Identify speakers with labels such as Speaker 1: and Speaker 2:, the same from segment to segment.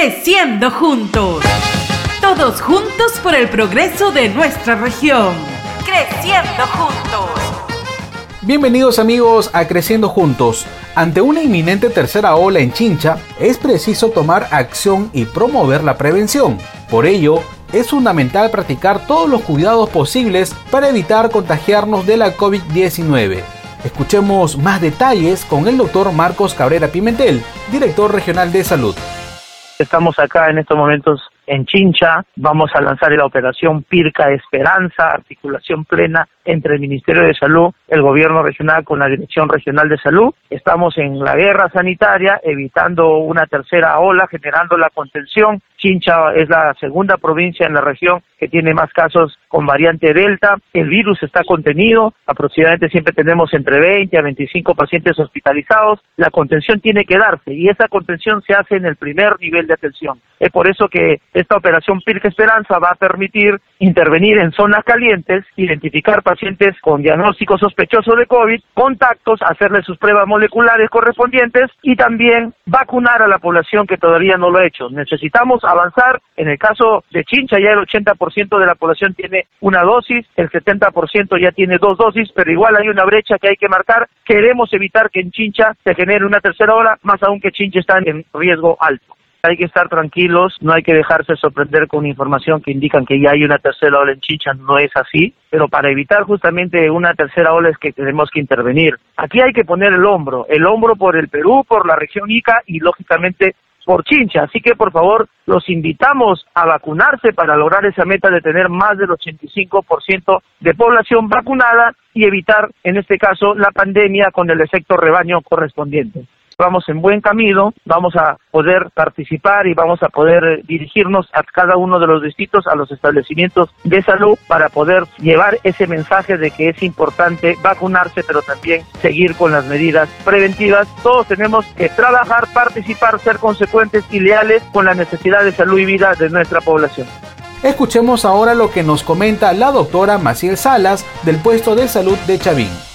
Speaker 1: Creciendo juntos. Todos juntos por el progreso de nuestra región. Creciendo juntos.
Speaker 2: Bienvenidos amigos a Creciendo Juntos. Ante una inminente tercera ola en Chincha, es preciso tomar acción y promover la prevención. Por ello, es fundamental practicar todos los cuidados posibles para evitar contagiarnos de la COVID-19. Escuchemos más detalles con el doctor Marcos Cabrera Pimentel, director regional de salud.
Speaker 3: Estamos acá en estos momentos en Chincha, vamos a lanzar la operación Pirca Esperanza, articulación plena entre el Ministerio de Salud, el Gobierno Regional con la Dirección Regional de Salud. Estamos en la guerra sanitaria, evitando una tercera ola, generando la contención. Chincha es la segunda provincia en la región que tiene más casos con variante Delta. El virus está contenido, aproximadamente siempre tenemos entre 20 a 25 pacientes hospitalizados. La contención tiene que darse y esa contención se hace en el primer nivel de atención. Es por eso que esta operación Pirca Esperanza va a permitir intervenir en zonas calientes, identificar pacientes pacientes con diagnóstico sospechoso de COVID, contactos, hacerle sus pruebas moleculares correspondientes y también vacunar a la población que todavía no lo ha hecho. Necesitamos avanzar. En el caso de Chincha ya el 80% de la población tiene una dosis, el 70% ya tiene dos dosis, pero igual hay una brecha que hay que marcar. Queremos evitar que en Chincha se genere una tercera ola, más aún que Chincha está en riesgo alto. Hay que estar tranquilos, no hay que dejarse sorprender con información que indican que ya hay una tercera ola en Chicha, no es así, pero para evitar justamente una tercera ola es que tenemos que intervenir. Aquí hay que poner el hombro, el hombro por el Perú, por la región Ica y lógicamente por Chincha. Así que por favor los invitamos a vacunarse para lograr esa meta de tener más del 85% de población vacunada y evitar en este caso la pandemia con el efecto rebaño correspondiente vamos en buen camino, vamos a poder participar y vamos a poder dirigirnos a cada uno de los distritos, a los establecimientos de salud para poder llevar ese mensaje de que es importante vacunarse, pero también seguir con las medidas preventivas. Todos tenemos que trabajar, participar, ser consecuentes y leales con la necesidad de salud y vida de nuestra población.
Speaker 2: Escuchemos ahora lo que nos comenta la doctora Maciel Salas del puesto de salud de Chavín.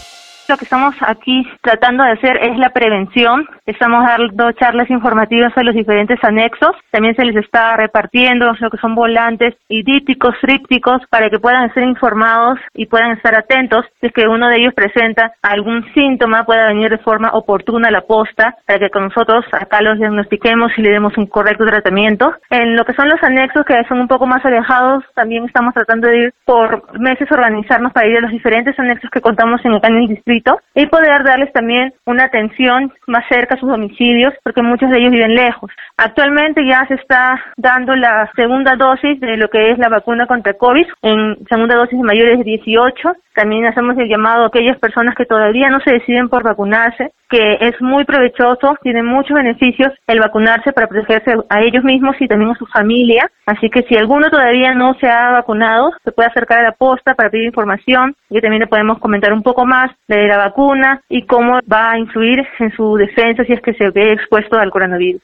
Speaker 4: Lo que estamos aquí tratando de hacer es la prevención. Estamos dando charlas informativas a los diferentes anexos. También se les está repartiendo lo que son volantes idíticos, trípticos, para que puedan ser informados y puedan estar atentos. Si es que uno de ellos presenta algún síntoma, pueda venir de forma oportuna a la posta para que con nosotros acá los diagnostiquemos y le demos un correcto tratamiento. En lo que son los anexos que son un poco más alejados, también estamos tratando de ir por meses organizarnos para ir a los diferentes anexos que contamos en el distrito y poder darles también una atención más cerca a sus domicilios porque muchos de ellos viven lejos. Actualmente ya se está dando la segunda dosis de lo que es la vacuna contra COVID en segunda dosis mayores de 18. También hacemos el llamado a aquellas personas que todavía no se deciden por vacunarse, que es muy provechoso, tiene muchos beneficios el vacunarse para protegerse a ellos mismos y también a su familia. Así que si alguno todavía no se ha vacunado, se puede acercar a la posta para pedir información y también le podemos comentar un poco más de la vacuna y cómo va a influir en su defensa si es que se ve expuesto al coronavirus.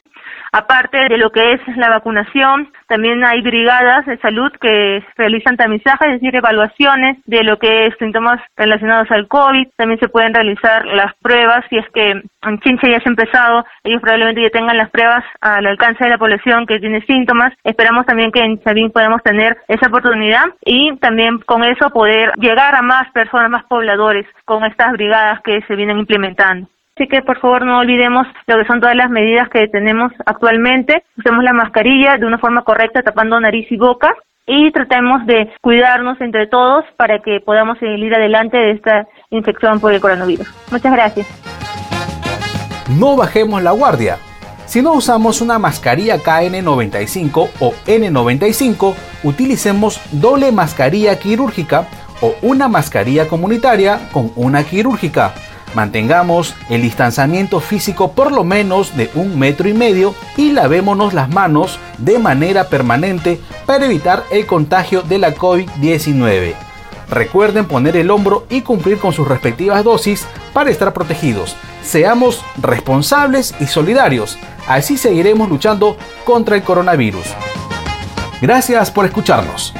Speaker 4: Aparte de lo que es la vacunación, también hay brigadas de salud que realizan tamizajes, es decir, evaluaciones de lo que es síntomas relacionados al COVID. También se pueden realizar las pruebas, si es que en Chincha ya ha empezado, ellos probablemente ya tengan las pruebas al alcance de la población que tiene síntomas. Esperamos también que en Chavín podamos tener esa oportunidad y también con eso poder llegar a más personas, más pobladores con estas brigadas que se vienen implementando. Así que por favor no olvidemos lo que son todas las medidas que tenemos actualmente. Usemos la mascarilla de una forma correcta tapando nariz y boca y tratemos de cuidarnos entre todos para que podamos seguir adelante de esta infección por el coronavirus. Muchas gracias.
Speaker 2: No bajemos la guardia. Si no usamos una mascarilla KN95 o N95, utilicemos doble mascarilla quirúrgica o una mascarilla comunitaria con una quirúrgica Mantengamos el distanciamiento físico por lo menos de un metro y medio y lavémonos las manos de manera permanente para evitar el contagio de la COVID-19. Recuerden poner el hombro y cumplir con sus respectivas dosis para estar protegidos. Seamos responsables y solidarios. Así seguiremos luchando contra el coronavirus. Gracias por escucharnos.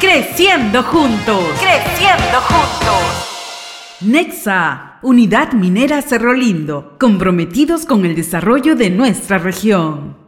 Speaker 1: Creciendo juntos. Creciendo juntos. Nexa, Unidad Minera Cerro Lindo, comprometidos con el desarrollo de nuestra región.